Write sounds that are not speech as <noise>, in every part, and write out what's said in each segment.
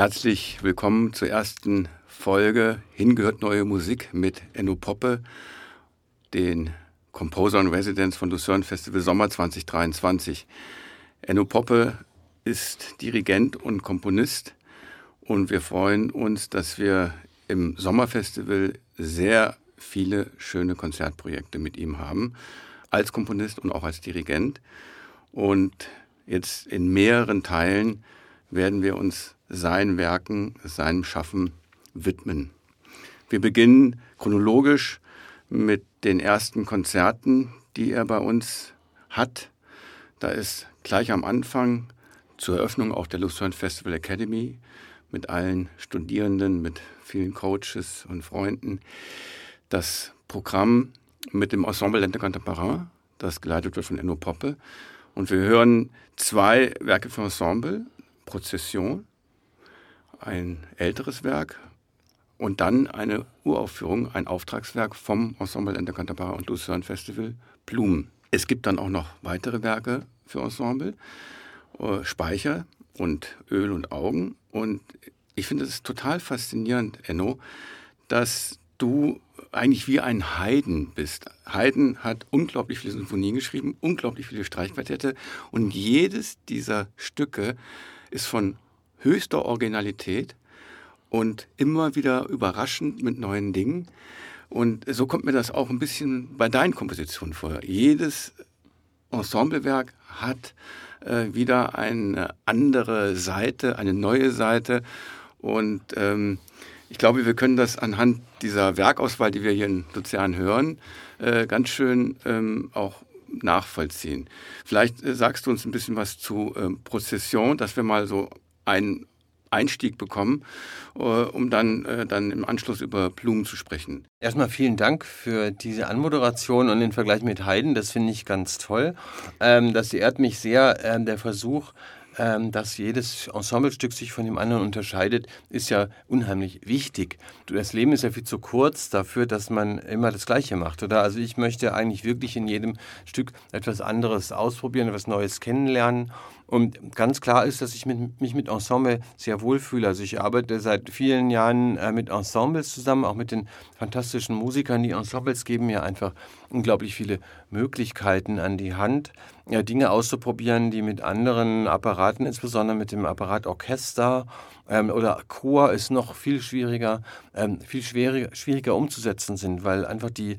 Herzlich willkommen zur ersten Folge Hingehört neue Musik mit Enno Poppe, den Composer in Residence von Lucerne Festival Sommer 2023. Enno Poppe ist Dirigent und Komponist und wir freuen uns, dass wir im Sommerfestival sehr viele schöne Konzertprojekte mit ihm haben, als Komponist und auch als Dirigent. Und jetzt in mehreren Teilen werden wir uns seinen Werken, seinem Schaffen widmen. Wir beginnen chronologisch mit den ersten Konzerten, die er bei uns hat. Da ist gleich am Anfang zur Eröffnung auch der Lucerne Festival Academy mit allen Studierenden, mit vielen Coaches und Freunden das Programm mit dem Ensemble Lente Contemporain, das geleitet wird von Enno Poppe. Und wir hören zwei Werke für Ensemble, Prozession, ein älteres Werk und dann eine Uraufführung, ein Auftragswerk vom Ensemble Lente Contemporain und Lucerne Festival, Blumen. Es gibt dann auch noch weitere Werke für Ensemble, äh, Speicher und Öl und Augen. Und ich finde es total faszinierend, Enno, dass du eigentlich wie ein Haydn bist. Haydn hat unglaublich viele Sinfonien geschrieben, unglaublich viele Streichquartette und jedes dieser Stücke ist von höchster Originalität und immer wieder überraschend mit neuen Dingen. Und so kommt mir das auch ein bisschen bei deinen Kompositionen vor. Jedes Ensemblewerk hat äh, wieder eine andere Seite, eine neue Seite. Und ähm, ich glaube, wir können das anhand dieser Werkauswahl, die wir hier in Luzern hören, äh, ganz schön ähm, auch nachvollziehen. Vielleicht äh, sagst du uns ein bisschen was zu ähm, Prozession, dass wir mal so einen Einstieg bekommen, äh, um dann, äh, dann im Anschluss über Blumen zu sprechen. Erstmal vielen Dank für diese Anmoderation und den Vergleich mit Haydn. Das finde ich ganz toll. Ähm, das ehrt mich sehr, ähm, der Versuch, ähm, dass jedes Ensemblestück sich von dem anderen unterscheidet, ist ja unheimlich wichtig. Das Leben ist ja viel zu kurz dafür, dass man immer das Gleiche macht, oder? Also ich möchte eigentlich wirklich in jedem Stück etwas anderes ausprobieren, etwas Neues kennenlernen. Und ganz klar ist, dass ich mit, mich mit Ensemble sehr wohl fühle. Also ich arbeite seit vielen Jahren äh, mit Ensembles zusammen, auch mit den fantastischen Musikern. Die Ensembles geben mir einfach unglaublich viele Möglichkeiten an die Hand, ja, Dinge auszuprobieren, die mit anderen Apparaten, insbesondere mit dem Apparat Orchester ähm, oder Chor, ist noch viel schwieriger, ähm, viel schwieriger, schwieriger umzusetzen sind, weil einfach die äh,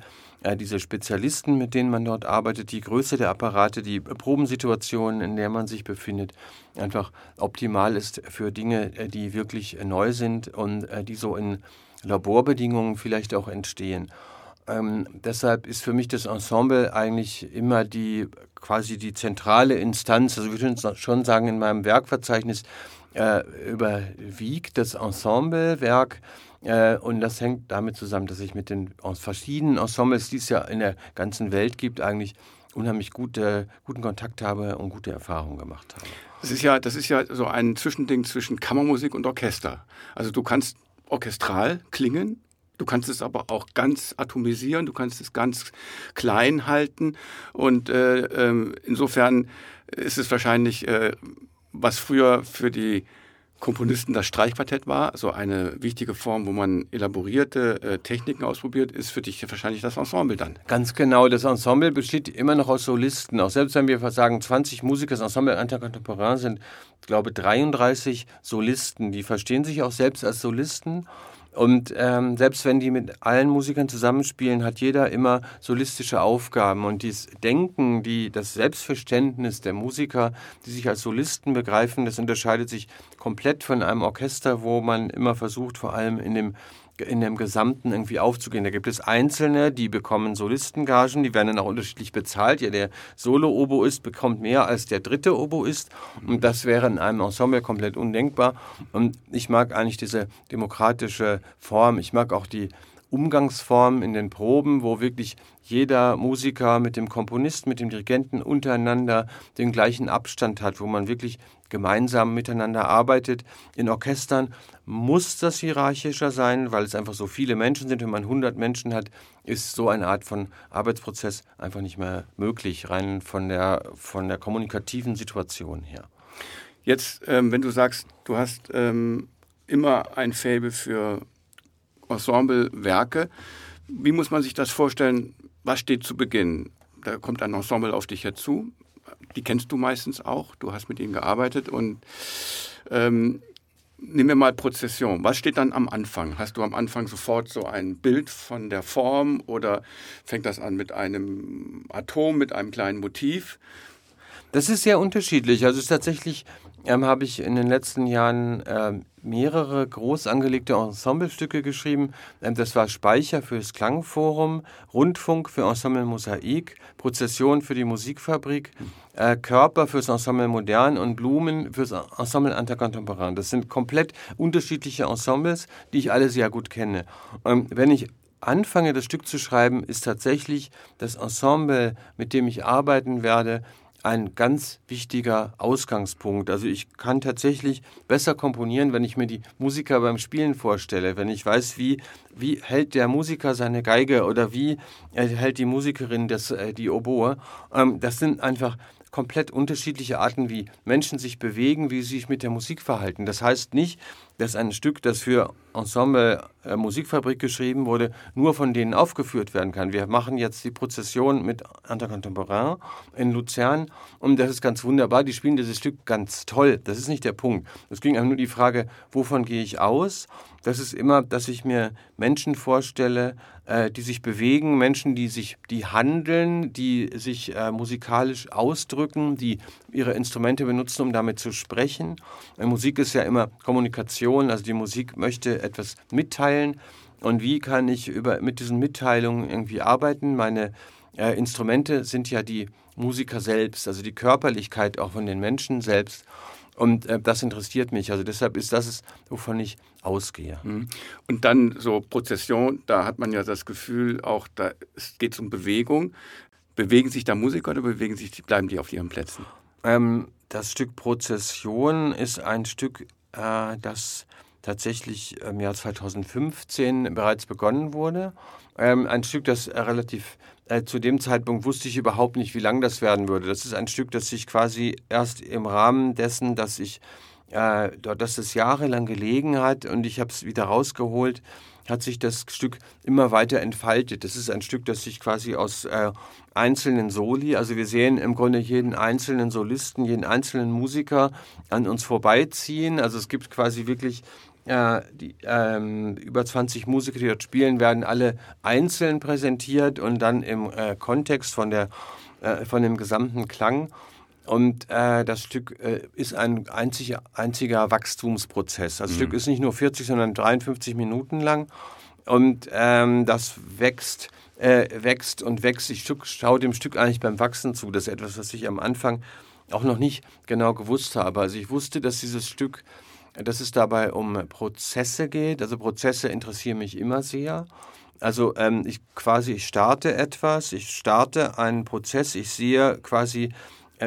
diese Spezialisten, mit denen man dort arbeitet, die Größe der Apparate, die Probensituationen, in der man sich befindet, einfach optimal ist für Dinge, äh, die wirklich neu sind und äh, die so in Laborbedingungen vielleicht auch entstehen. Ähm, deshalb ist für mich das Ensemble eigentlich immer die quasi die zentrale Instanz. Also ich würde schon sagen, in meinem Werkverzeichnis äh, überwiegt das Ensemblewerk. Äh, und das hängt damit zusammen, dass ich mit den verschiedenen Ensembles, die es ja in der ganzen Welt gibt, eigentlich unheimlich gute, guten Kontakt habe und gute Erfahrungen gemacht habe. Das ist ja, das ist ja so ein Zwischending zwischen Kammermusik und Orchester. Also du kannst orchestral klingen, Du kannst es aber auch ganz atomisieren, du kannst es ganz klein halten. Und äh, äh, insofern ist es wahrscheinlich, äh, was früher für die Komponisten das Streichquartett war, so eine wichtige Form, wo man elaborierte äh, Techniken ausprobiert, ist für dich wahrscheinlich das Ensemble dann. Ganz genau, das Ensemble besteht immer noch aus Solisten. Auch selbst wenn wir sagen 20 Musiker, das Ensemble Intercontemporain sind, glaube ich, 33 Solisten. Die verstehen sich auch selbst als Solisten und ähm, selbst wenn die mit allen Musikern zusammenspielen, hat jeder immer solistische Aufgaben. Und dieses Denken, die, das Selbstverständnis der Musiker, die sich als Solisten begreifen, das unterscheidet sich komplett von einem Orchester, wo man immer versucht, vor allem in dem in dem Gesamten irgendwie aufzugehen. Da gibt es Einzelne, die bekommen Solistengagen, die werden dann auch unterschiedlich bezahlt. Ja, der Solo-Oboist bekommt mehr als der dritte Oboist und das wäre in einem Ensemble komplett undenkbar. Und ich mag eigentlich diese demokratische Form. Ich mag auch die Umgangsform in den Proben, wo wirklich jeder Musiker mit dem Komponisten, mit dem Dirigenten untereinander den gleichen Abstand hat, wo man wirklich gemeinsam miteinander arbeitet. In Orchestern muss das hierarchischer sein, weil es einfach so viele Menschen sind. Wenn man 100 Menschen hat, ist so eine Art von Arbeitsprozess einfach nicht mehr möglich, rein von der, von der kommunikativen Situation her. Jetzt, ähm, wenn du sagst, du hast ähm, immer ein Faible für Ensemblewerke. Wie muss man sich das vorstellen? Was steht zu Beginn? Da kommt ein Ensemble auf dich herzu. Die kennst du meistens auch. Du hast mit ihnen gearbeitet und ähm, Nehmen wir mal Prozession. Was steht dann am Anfang? Hast du am Anfang sofort so ein Bild von der Form oder fängt das an mit einem Atom, mit einem kleinen Motiv? Das ist sehr unterschiedlich. Also es ist tatsächlich ähm, habe ich in den letzten Jahren äh, mehrere groß angelegte Ensemblestücke geschrieben. Ähm, das war Speicher fürs Klangforum, Rundfunk für Ensemble Mosaik, Prozession für die Musikfabrik, äh, Körper fürs Ensemble Modern und Blumen fürs Ensemble Intercontemporain. Das sind komplett unterschiedliche Ensembles, die ich alle sehr gut kenne. Ähm, wenn ich anfange, das Stück zu schreiben, ist tatsächlich das Ensemble, mit dem ich arbeiten werde, ein ganz wichtiger Ausgangspunkt. Also ich kann tatsächlich besser komponieren, wenn ich mir die Musiker beim Spielen vorstelle, wenn ich weiß, wie, wie hält der Musiker seine Geige oder wie hält die Musikerin das, äh, die Oboe. Ähm, das sind einfach komplett unterschiedliche Arten, wie Menschen sich bewegen, wie sie sich mit der Musik verhalten. Das heißt nicht, dass ein Stück, das für Ensemble äh, Musikfabrik geschrieben wurde, nur von denen aufgeführt werden kann. Wir machen jetzt die Prozession mit Intercontemporain in Luzern und das ist ganz wunderbar. Die spielen dieses Stück ganz toll. Das ist nicht der Punkt. Es ging einfach nur die Frage, wovon gehe ich aus? Das ist immer, dass ich mir Menschen vorstelle, äh, die sich bewegen, Menschen, die sich, die handeln, die sich äh, musikalisch ausdrücken, die ihre Instrumente benutzen, um damit zu sprechen. Äh, Musik ist ja immer Kommunikation, also die Musik möchte etwas mitteilen. Und wie kann ich über, mit diesen Mitteilungen irgendwie arbeiten? Meine äh, Instrumente sind ja die Musiker selbst, also die Körperlichkeit auch von den Menschen selbst. Und äh, das interessiert mich. Also deshalb ist das, es, wovon ich ausgehe. Mhm. Und dann so Prozession, da hat man ja das Gefühl, auch da es geht um Bewegung. Bewegen sich da Musiker oder bewegen sich, bleiben die auf ihren Plätzen? Ähm, das Stück Prozession ist ein Stück, äh, das tatsächlich im Jahr 2015 bereits begonnen wurde. Ähm, ein Stück, das relativ äh, zu dem Zeitpunkt wusste ich überhaupt nicht, wie lang das werden würde. Das ist ein Stück, das sich quasi erst im Rahmen dessen, dass ich äh, dass es jahrelang gelegen hat und ich habe es wieder rausgeholt, hat sich das Stück immer weiter entfaltet. Das ist ein Stück, das sich quasi aus äh, einzelnen Soli, also wir sehen im Grunde jeden einzelnen Solisten, jeden einzelnen Musiker an uns vorbeiziehen. Also es gibt quasi wirklich äh, die, ähm, über 20 Musiker, die dort spielen, werden alle einzeln präsentiert und dann im äh, Kontext von, der, äh, von dem gesamten Klang. Und äh, das Stück äh, ist ein einzig, einziger Wachstumsprozess. Das mhm. Stück ist nicht nur 40, sondern 53 Minuten lang. Und ähm, das wächst, äh, wächst und wächst. Ich schaue dem Stück eigentlich beim Wachsen zu. Das ist etwas, was ich am Anfang auch noch nicht genau gewusst habe. Also ich wusste, dass dieses Stück, dass es dabei um Prozesse geht. Also Prozesse interessieren mich immer sehr. Also ähm, ich quasi, ich starte etwas, ich starte einen Prozess, ich sehe quasi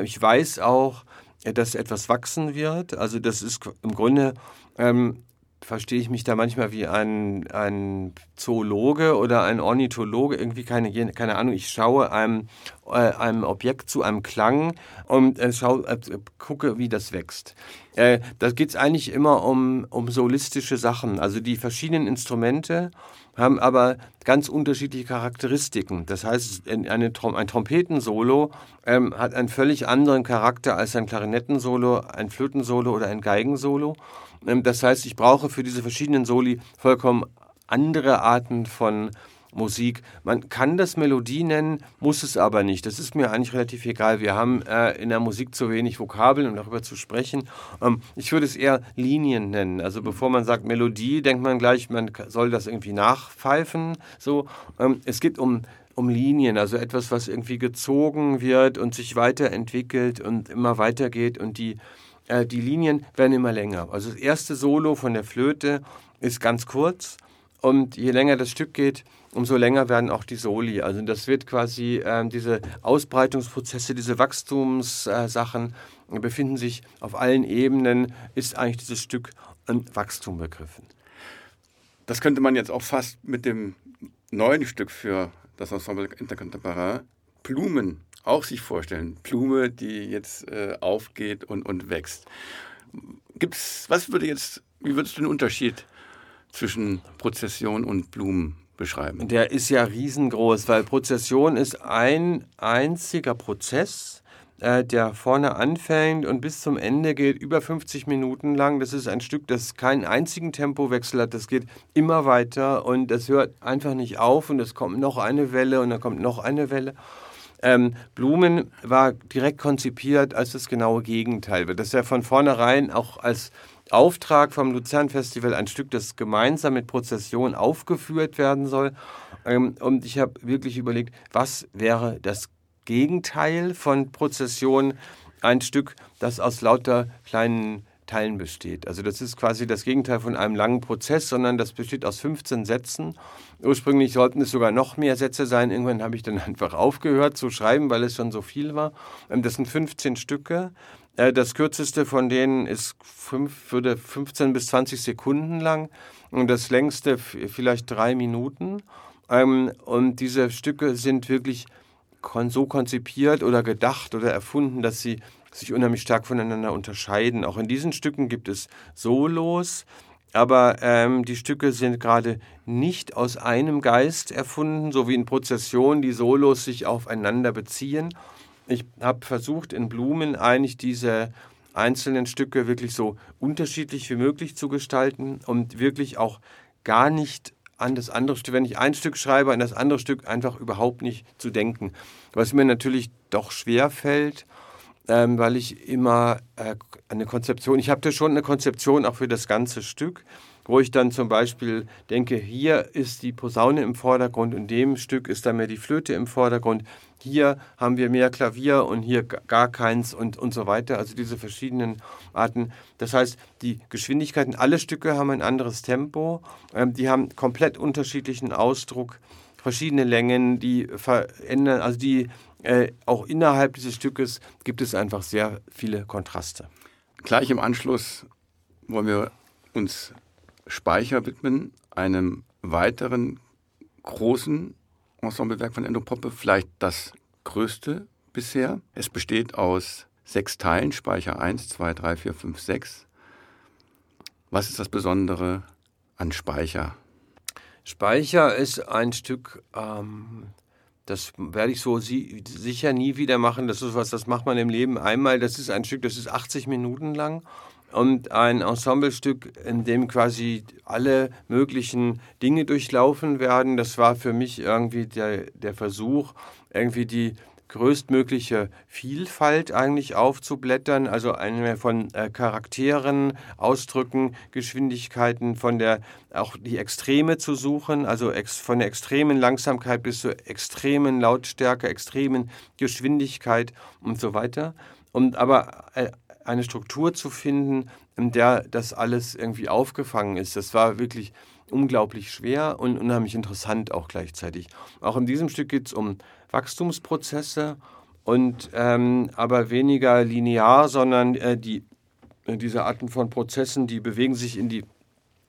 ich weiß auch, äh, dass etwas wachsen wird. Also das ist im Grunde, ähm, verstehe ich mich da manchmal wie ein, ein Zoologe oder ein Ornithologe, irgendwie keine, keine Ahnung. Ich schaue einem, äh, einem Objekt zu, einem Klang und äh, schau, äh, gucke, wie das wächst. Äh, da geht es eigentlich immer um, um solistische Sachen, also die verschiedenen Instrumente haben aber ganz unterschiedliche Charakteristiken. Das heißt, eine, ein Trompetensolo ähm, hat einen völlig anderen Charakter als ein Klarinettensolo, ein Flötensolo oder ein Geigensolo. Ähm, das heißt, ich brauche für diese verschiedenen Soli vollkommen andere Arten von Musik. Man kann das Melodie nennen, muss es aber nicht. Das ist mir eigentlich relativ egal. Wir haben äh, in der Musik zu wenig Vokabeln, um darüber zu sprechen. Ähm, ich würde es eher Linien nennen. Also bevor man sagt Melodie, denkt man gleich, man soll das irgendwie nachpfeifen. So, ähm, es geht um um Linien, also etwas, was irgendwie gezogen wird und sich weiterentwickelt und immer weitergeht und die äh, die Linien werden immer länger. Also das erste Solo von der Flöte ist ganz kurz und je länger das Stück geht, umso länger werden auch die Soli. Also das wird quasi äh, diese Ausbreitungsprozesse, diese Wachstumssachen äh, befinden sich auf allen Ebenen, ist eigentlich dieses Stück ein Wachstum begriffen. Das könnte man jetzt auch fast mit dem neuen Stück für das Ensemble Intercontemporain Blumen auch sich vorstellen. Blume, die jetzt äh, aufgeht und, und wächst. Gibt's, was würde jetzt Wie würdest du den Unterschied zwischen Prozession und Blumen beschreiben? Der ist ja riesengroß, weil Prozession ist ein einziger Prozess, äh, der vorne anfängt und bis zum Ende geht, über 50 Minuten lang. Das ist ein Stück, das keinen einzigen Tempowechsel hat. Das geht immer weiter und das hört einfach nicht auf und es kommt noch eine Welle und dann kommt noch eine Welle. Ähm, Blumen war direkt konzipiert als das genaue Gegenteil. Das ist ja von vornherein auch als Auftrag vom Luzern Festival ein Stück, das gemeinsam mit Prozession aufgeführt werden soll. Ähm, und ich habe wirklich überlegt, was wäre das Gegenteil von Prozession? Ein Stück, das aus lauter kleinen Teilen besteht. Also das ist quasi das Gegenteil von einem langen Prozess, sondern das besteht aus 15 Sätzen. Ursprünglich sollten es sogar noch mehr Sätze sein. Irgendwann habe ich dann <laughs> einfach aufgehört zu schreiben, weil es schon so viel war. Ähm, das sind 15 Stücke. Äh, das kürzeste von denen ist würde 15 bis 20 Sekunden lang und das längste vielleicht drei Minuten. Ähm, und diese Stücke sind wirklich so konzipiert oder gedacht oder erfunden, dass sie sich unheimlich stark voneinander unterscheiden. Auch in diesen Stücken gibt es Solos, aber ähm, die Stücke sind gerade nicht aus einem Geist erfunden, so wie in Prozession die Solos sich aufeinander beziehen, ich habe versucht, in Blumen eigentlich diese einzelnen Stücke wirklich so unterschiedlich wie möglich zu gestalten und wirklich auch gar nicht an das andere Stück, wenn ich ein Stück schreibe, an das andere Stück einfach überhaupt nicht zu denken. Was mir natürlich doch schwer fällt, ähm, weil ich immer äh, eine Konzeption, ich habe da schon eine Konzeption auch für das ganze Stück, wo ich dann zum Beispiel denke, hier ist die Posaune im Vordergrund, in dem Stück ist dann mehr die Flöte im Vordergrund, hier haben wir mehr Klavier und hier gar keins und, und so weiter. Also diese verschiedenen Arten. Das heißt, die Geschwindigkeiten, alle Stücke haben ein anderes Tempo, ähm, die haben komplett unterschiedlichen Ausdruck, verschiedene Längen, die verändern, also die äh, auch innerhalb dieses Stückes gibt es einfach sehr viele Kontraste. Gleich im Anschluss wollen wir uns Speicher widmen, einem weiteren großen Ensemblewerk von Endo Poppe, vielleicht das größte bisher. Es besteht aus sechs Teilen, Speicher 1, 2, 3, 4, 5, 6. Was ist das Besondere an Speicher? Speicher ist ein Stück, ähm, das werde ich so si sicher nie wieder machen. Das ist was, das macht man im Leben einmal. Das ist ein Stück, das ist 80 Minuten lang und ein Ensemblestück, in dem quasi alle möglichen Dinge durchlaufen werden. Das war für mich irgendwie der, der Versuch, irgendwie die größtmögliche Vielfalt eigentlich aufzublättern, also eine von äh, Charakteren, Ausdrücken, Geschwindigkeiten, von der auch die Extreme zu suchen, also ex, von der extremen Langsamkeit bis zur extremen Lautstärke, extremen Geschwindigkeit und so weiter. Und aber äh, eine Struktur zu finden, in der das alles irgendwie aufgefangen ist. Das war wirklich unglaublich schwer und unheimlich interessant auch gleichzeitig. Auch in diesem Stück geht es um Wachstumsprozesse und ähm, aber weniger linear, sondern äh, die, äh, diese Arten von Prozessen, die bewegen sich in die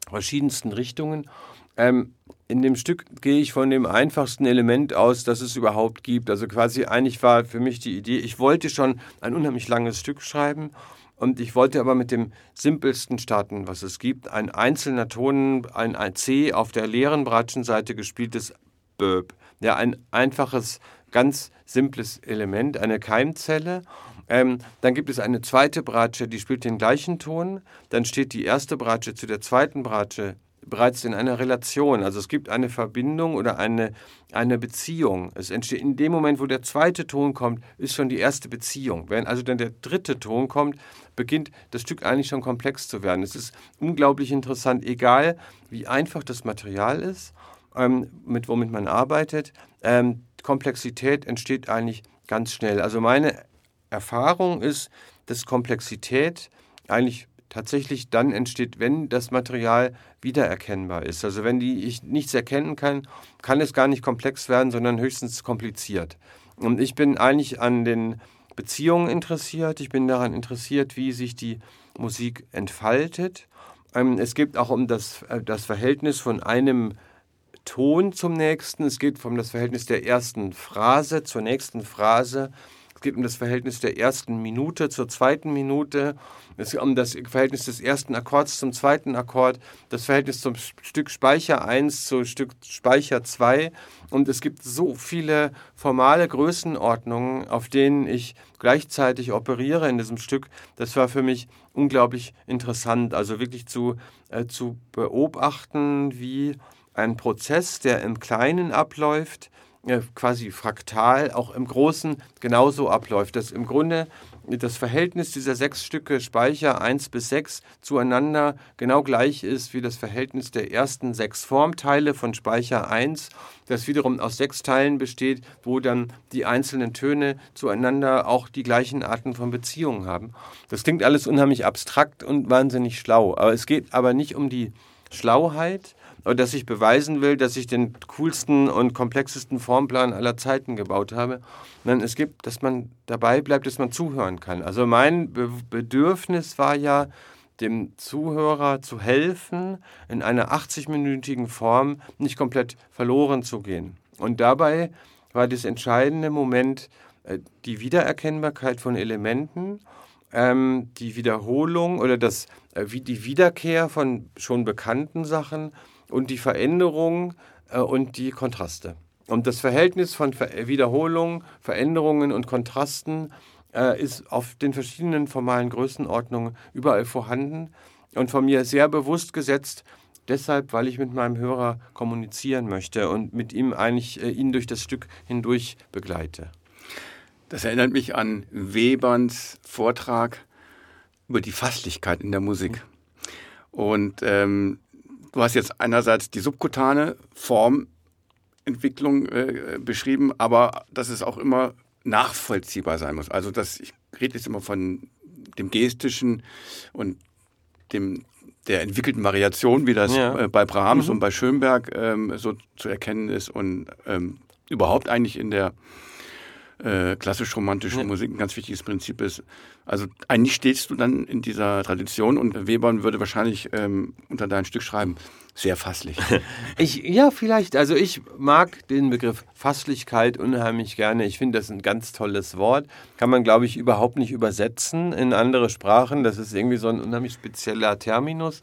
verschiedensten Richtungen. Ähm, in dem Stück gehe ich von dem einfachsten Element aus, das es überhaupt gibt. Also quasi eigentlich war für mich die Idee, ich wollte schon ein unheimlich langes Stück schreiben und ich wollte aber mit dem simpelsten starten, was es gibt. Ein einzelner Ton, ein, C auf der leeren Bratschenseite gespieltes Böb. Ja, ein einfaches, ganz simples Element, eine Keimzelle. Ähm, dann gibt es eine zweite Bratsche, die spielt den gleichen Ton. Dann steht die erste Bratsche zu der zweiten Bratsche bereits in einer Relation. Also es gibt eine Verbindung oder eine, eine Beziehung. Es entsteht in dem Moment, wo der zweite Ton kommt, ist schon die erste Beziehung. Wenn also dann der dritte Ton kommt, beginnt das Stück eigentlich schon komplex zu werden. Es ist unglaublich interessant, egal wie einfach das Material ist, ähm, mit womit man arbeitet. Ähm, Komplexität entsteht eigentlich ganz schnell. Also meine Erfahrung ist, dass Komplexität eigentlich tatsächlich dann entsteht, wenn das Material wiedererkennbar ist. Also wenn die ich nichts erkennen kann, kann es gar nicht komplex werden, sondern höchstens kompliziert. Und ich bin eigentlich an den Beziehungen interessiert. Ich bin daran interessiert, wie sich die Musik entfaltet. Ähm, es geht auch um das, äh, das Verhältnis von einem Ton zum nächsten. Es geht um das Verhältnis der ersten Phrase zur nächsten Phrase. Es geht um das Verhältnis der ersten Minute zur zweiten Minute. Es geht um das Verhältnis des ersten Akkords zum zweiten Akkord, das Verhältnis zum Stück Speicher 1 zu Stück Speicher 2. Und es gibt so viele formale Größenordnungen, auf denen ich gleichzeitig operiere in diesem Stück. Das war für mich unglaublich interessant. Also wirklich zu, äh, zu beobachten, wie ein Prozess, der im Kleinen abläuft, quasi fraktal auch im Großen genauso abläuft. Dass im Grunde das Verhältnis dieser sechs Stücke Speicher 1 bis 6 zueinander genau gleich ist wie das Verhältnis der ersten sechs Formteile von Speicher 1, das wiederum aus sechs Teilen besteht, wo dann die einzelnen Töne zueinander auch die gleichen Arten von Beziehungen haben. Das klingt alles unheimlich abstrakt und wahnsinnig schlau, aber es geht aber nicht um die Schlauheit, dass ich beweisen will, dass ich den coolsten und komplexesten Formplan aller Zeiten gebaut habe. Nein, es gibt, dass man dabei bleibt, dass man zuhören kann. Also mein Be Bedürfnis war ja, dem Zuhörer zu helfen, in einer 80-minütigen Form nicht komplett verloren zu gehen. Und dabei war das entscheidende Moment äh, die Wiedererkennbarkeit von Elementen, ähm, die Wiederholung oder das, äh, die Wiederkehr von schon bekannten Sachen und die Veränderung äh, und die Kontraste. Und das Verhältnis von Ver Wiederholung, Veränderungen und Kontrasten äh, ist auf den verschiedenen formalen Größenordnungen überall vorhanden und von mir sehr bewusst gesetzt, deshalb, weil ich mit meinem Hörer kommunizieren möchte und mit ihm eigentlich äh, ihn durch das Stück hindurch begleite. Das erinnert mich an Weberns Vortrag über die Fasslichkeit in der Musik. Und ähm, Du hast jetzt einerseits die subkutane Formentwicklung äh, beschrieben, aber dass es auch immer nachvollziehbar sein muss. Also das, ich rede jetzt immer von dem Gestischen und dem der entwickelten Variation, wie das ja. äh, bei Brahms mhm. und bei Schönberg ähm, so zu erkennen ist und ähm, überhaupt eigentlich in der äh, klassisch-romantischen ja. Musik ein ganz wichtiges Prinzip ist. Also eigentlich stehst du dann in dieser Tradition und Webern würde wahrscheinlich ähm, unter dein Stück schreiben, sehr fasslich. <laughs> ich, ja, vielleicht. Also ich mag den Begriff Fasslichkeit unheimlich gerne. Ich finde das ein ganz tolles Wort. Kann man, glaube ich, überhaupt nicht übersetzen in andere Sprachen. Das ist irgendwie so ein unheimlich spezieller Terminus.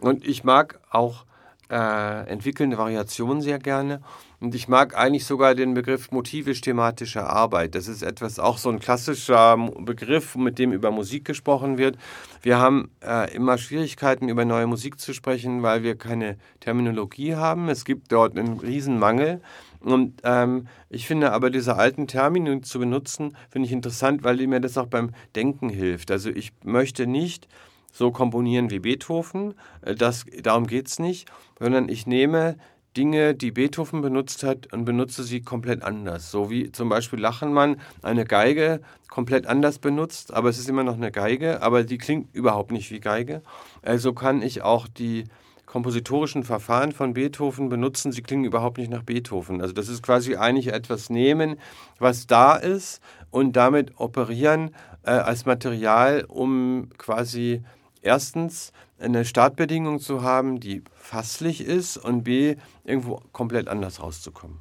Und ich mag auch äh, entwickelnde Variationen sehr gerne. Und ich mag eigentlich sogar den Begriff motivisch-thematische Arbeit. Das ist etwas, auch so ein klassischer Begriff, mit dem über Musik gesprochen wird. Wir haben äh, immer Schwierigkeiten, über neue Musik zu sprechen, weil wir keine Terminologie haben. Es gibt dort einen Riesenmangel. Und ähm, ich finde aber diese alten Termine zu benutzen, finde ich interessant, weil mir das auch beim Denken hilft. Also ich möchte nicht so komponieren wie Beethoven, äh, das, darum geht es nicht, sondern ich nehme Dinge, die Beethoven benutzt hat und benutze sie komplett anders. So wie zum Beispiel Lachenmann eine Geige komplett anders benutzt, aber es ist immer noch eine Geige, aber die klingt überhaupt nicht wie Geige. Also kann ich auch die kompositorischen Verfahren von Beethoven benutzen, sie klingen überhaupt nicht nach Beethoven. Also das ist quasi eigentlich etwas nehmen, was da ist und damit operieren äh, als Material, um quasi erstens eine Startbedingung zu haben, die fasslich ist und b, irgendwo komplett anders rauszukommen.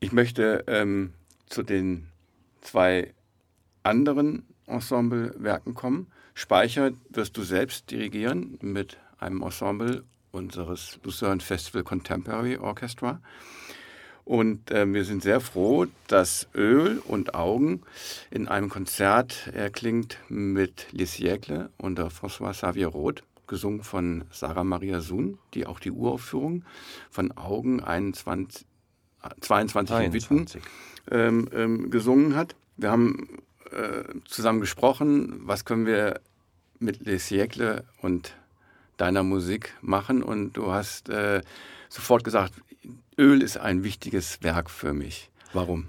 Ich möchte ähm, zu den zwei anderen Ensemblewerken kommen. Speicher wirst du selbst dirigieren mit einem Ensemble unseres Lucerne Festival Contemporary Orchestra. Und äh, wir sind sehr froh, dass Öl und Augen in einem Konzert erklingt mit Les Siècles unter François Xavier Roth, gesungen von Sarah Maria Sun, die auch die Uraufführung von Augen 21, 22 in Witten ähm, ähm, gesungen hat. Wir haben äh, zusammen gesprochen, was können wir mit Les Siècles und deiner Musik machen. Und du hast äh, sofort gesagt, Öl ist ein wichtiges Werk für mich. Warum?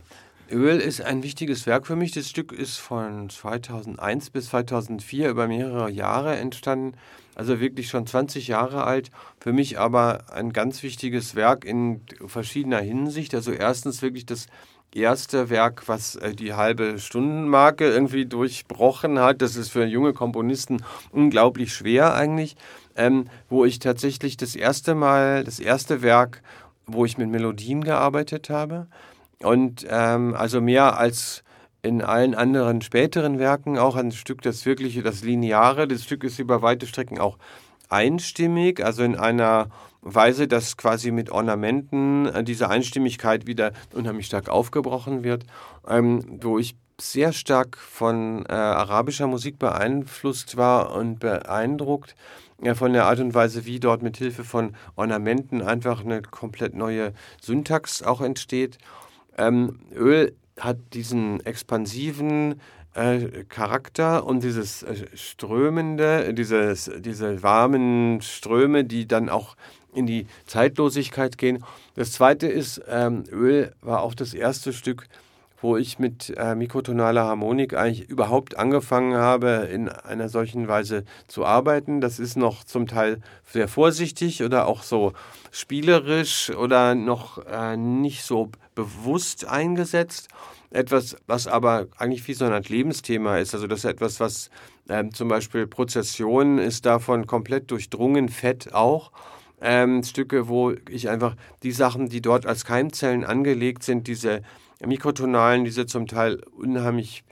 Öl ist ein wichtiges Werk für mich. Das Stück ist von 2001 bis 2004 über mehrere Jahre entstanden. Also wirklich schon 20 Jahre alt. Für mich aber ein ganz wichtiges Werk in verschiedener Hinsicht. Also erstens wirklich das erste Werk, was äh, die halbe Stundenmarke irgendwie durchbrochen hat. Das ist für junge Komponisten unglaublich schwer eigentlich. Ähm, wo ich tatsächlich das erste Mal, das erste Werk wo ich mit Melodien gearbeitet habe. Und ähm, also mehr als in allen anderen späteren Werken auch ein Stück, das wirkliche, das Lineare. Das Stück ist über weite Strecken auch einstimmig, also in einer Weise, dass quasi mit Ornamenten äh, diese Einstimmigkeit wieder unheimlich stark aufgebrochen wird, ähm, wo ich sehr stark von äh, arabischer Musik beeinflusst war und beeindruckt ja, von der Art und Weise, wie dort mit Hilfe von Ornamenten einfach eine komplett neue Syntax auch entsteht. Ähm, Öl hat diesen expansiven äh, Charakter und dieses äh, strömende, dieses, diese warmen Ströme, die dann auch in die Zeitlosigkeit gehen. Das zweite ist, ähm, Öl war auch das erste Stück, wo ich mit äh, mikrotonaler Harmonik eigentlich überhaupt angefangen habe, in einer solchen Weise zu arbeiten. Das ist noch zum Teil sehr vorsichtig oder auch so spielerisch oder noch äh, nicht so bewusst eingesetzt. Etwas, was aber eigentlich wie so Art Lebensthema ist. Also das ist etwas, was ähm, zum Beispiel Prozession ist davon komplett durchdrungen, Fett auch. Ähm, Stücke, wo ich einfach die Sachen, die dort als Keimzellen angelegt sind, diese Mikrotonalen, diese zum Teil unheimlich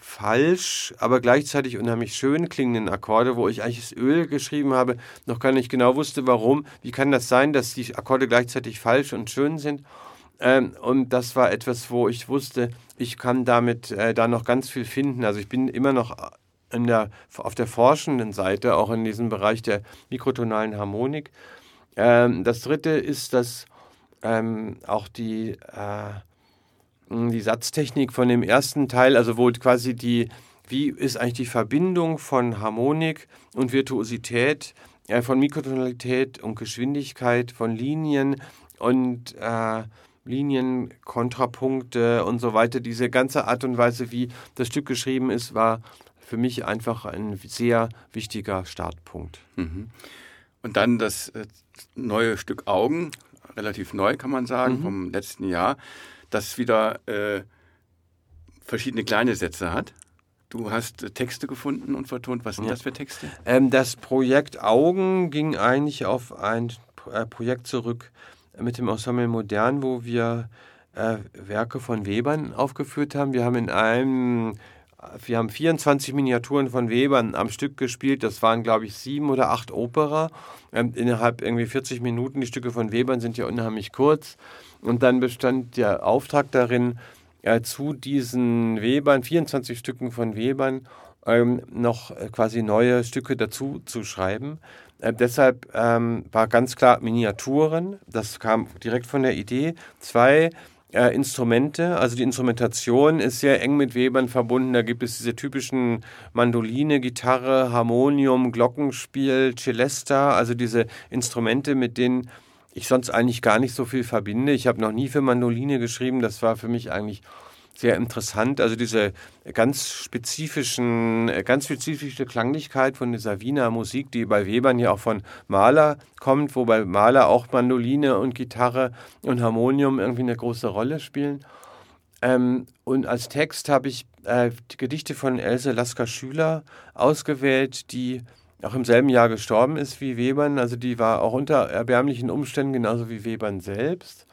falsch, aber gleichzeitig unheimlich schön klingenden Akkorde, wo ich eigentlich das Öl geschrieben habe, noch gar nicht genau wusste, warum. Wie kann das sein, dass die Akkorde gleichzeitig falsch und schön sind? Ähm, und das war etwas, wo ich wusste, ich kann damit äh, da noch ganz viel finden. Also ich bin immer noch in der, auf der forschenden Seite, auch in diesem Bereich der mikrotonalen Harmonik. Ähm, das dritte ist, dass ähm, auch die äh, die Satztechnik von dem ersten Teil, also wo quasi die, wie ist eigentlich die Verbindung von Harmonik und Virtuosität, äh, von Mikrotonalität und Geschwindigkeit, von Linien und äh, Linien, Kontrapunkte und so weiter. Diese ganze Art und Weise, wie das Stück geschrieben ist, war für mich einfach ein sehr wichtiger Startpunkt. Mhm. Und dann das äh, neue Stück Augen, relativ neu kann man sagen, mhm. vom letzten Jahr das wieder äh, verschiedene kleine Sätze hat. Du hast äh, Texte gefunden und vertont. Was sind ja. das für Texte? Ähm, das Projekt Augen ging eigentlich auf ein äh, Projekt zurück mit dem Ensemble Modern, wo wir äh, Werke von Webern aufgeführt haben. Wir haben in einem wir haben 24 Miniaturen von Webern am Stück gespielt. Das waren, glaube ich, sieben oder acht Opera. Ähm, innerhalb irgendwie 40 Minuten. Die Stücke von Webern sind ja unheimlich kurz. Und dann bestand der Auftrag darin, äh, zu diesen Webern, 24 Stücken von Webern, ähm, noch äh, quasi neue Stücke dazu zu schreiben. Äh, deshalb ähm, war ganz klar Miniaturen, das kam direkt von der Idee. Zwei äh, Instrumente, also die Instrumentation ist sehr eng mit Webern verbunden. Da gibt es diese typischen Mandoline, Gitarre, Harmonium, Glockenspiel, Celesta, also diese Instrumente, mit denen ich sonst eigentlich gar nicht so viel verbinde. Ich habe noch nie für Mandoline geschrieben. Das war für mich eigentlich sehr interessant. Also diese ganz spezifischen, ganz spezifische Klanglichkeit von dieser Wiener Musik, die bei Webern ja auch von Mahler kommt, wo bei Mahler auch Mandoline und Gitarre und Harmonium irgendwie eine große Rolle spielen. Ähm, und als Text habe ich äh, Gedichte von Else Lasker-Schüler ausgewählt, die auch im selben Jahr gestorben ist wie Webern. Also die war auch unter erbärmlichen Umständen genauso wie Webern selbst.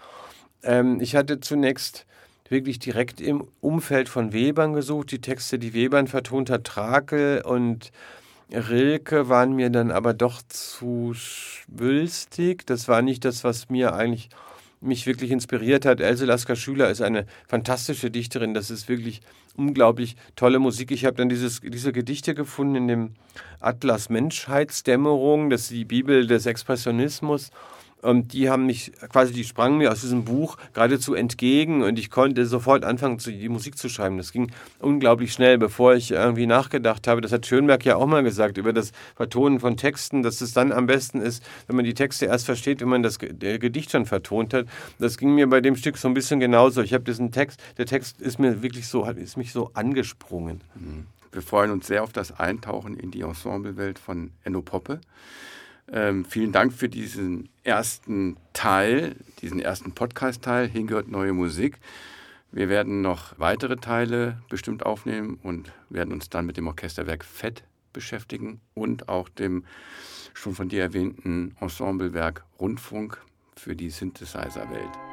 Ähm, ich hatte zunächst wirklich direkt im Umfeld von Webern gesucht. Die Texte, die Webern vertont hat, Trakel und Rilke, waren mir dann aber doch zu schwülstig. Das war nicht das, was mir eigentlich mich wirklich inspiriert hat. Else Lasker Schüler ist eine fantastische Dichterin. Das ist wirklich unglaublich tolle Musik. Ich habe dann dieses, diese Gedichte gefunden in dem Atlas Menschheitsdämmerung, das ist die Bibel des Expressionismus. Und die haben mich quasi, die sprangen mir aus diesem Buch geradezu entgegen und ich konnte sofort anfangen, die Musik zu schreiben. Das ging unglaublich schnell, bevor ich irgendwie nachgedacht habe. Das hat Schönberg ja auch mal gesagt über das Vertonen von Texten, dass es dann am besten ist, wenn man die Texte erst versteht, wenn man das Gedicht schon vertont hat. Das ging mir bei dem Stück so ein bisschen genauso. Ich habe diesen Text, der Text ist mir wirklich so, ist mich so angesprungen. Mhm. Wir freuen uns sehr auf das Eintauchen in die Ensemblewelt von Enno Poppe. Ähm, vielen Dank für diesen ersten Teil, diesen ersten Podcast-Teil. Hingehört neue Musik. Wir werden noch weitere Teile bestimmt aufnehmen und werden uns dann mit dem Orchesterwerk Fett beschäftigen und auch dem schon von dir erwähnten Ensemblewerk Rundfunk für die Synthesizer-Welt.